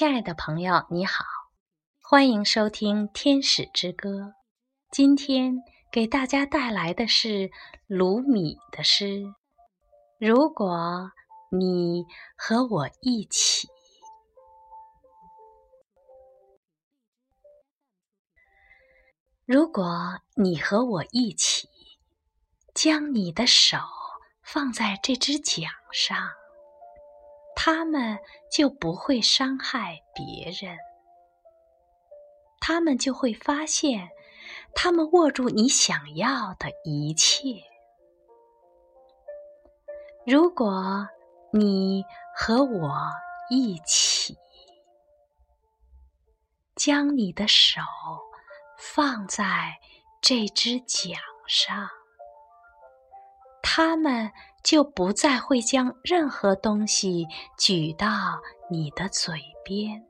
亲爱的朋友，你好，欢迎收听《天使之歌》。今天给大家带来的是卢米的诗。如果你和我一起，如果你和我一起，将你的手放在这只桨上。他们就不会伤害别人，他们就会发现，他们握住你想要的一切。如果你和我一起，将你的手放在这只桨上。他们就不再会将任何东西举到你的嘴边。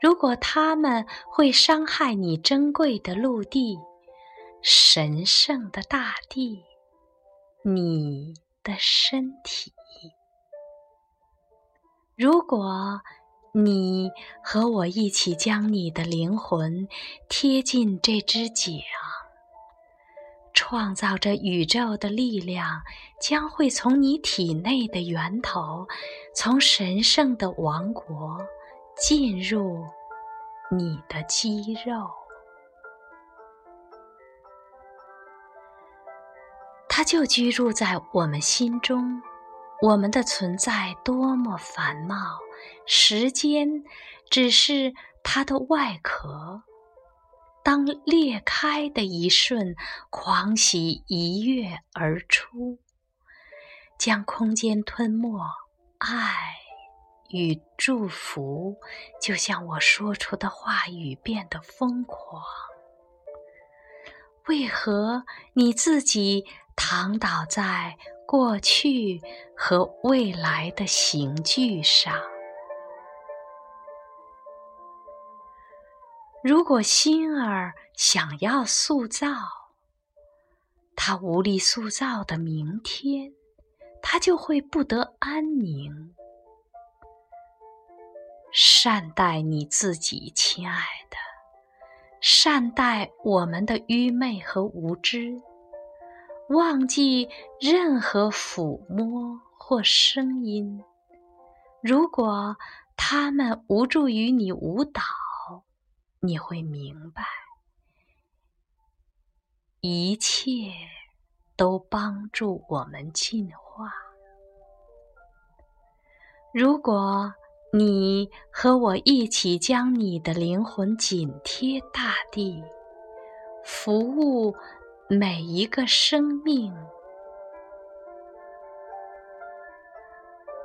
如果他们会伤害你珍贵的陆地、神圣的大地、你的身体，如果你和我一起将你的灵魂贴近这只脚。创造着宇宙的力量将会从你体内的源头，从神圣的王国进入你的肌肉。它就居住在我们心中。我们的存在多么繁茂，时间只是它的外壳。当裂开的一瞬，狂喜一跃而出，将空间吞没。爱与祝福，就像我说出的话语变得疯狂。为何你自己躺倒在过去和未来的刑具上？如果心儿想要塑造，他无力塑造的明天，他就会不得安宁。善待你自己，亲爱的，善待我们的愚昧和无知，忘记任何抚摸或声音。如果他们无助于你舞蹈。你会明白，一切都帮助我们进化。如果你和我一起将你的灵魂紧贴大地，服务每一个生命。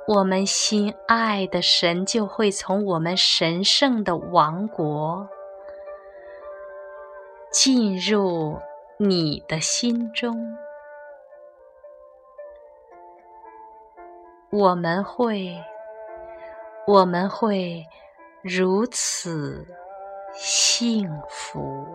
我们心爱的神就会从我们神圣的王国。进入你的心中，我们会，我们会如此幸福。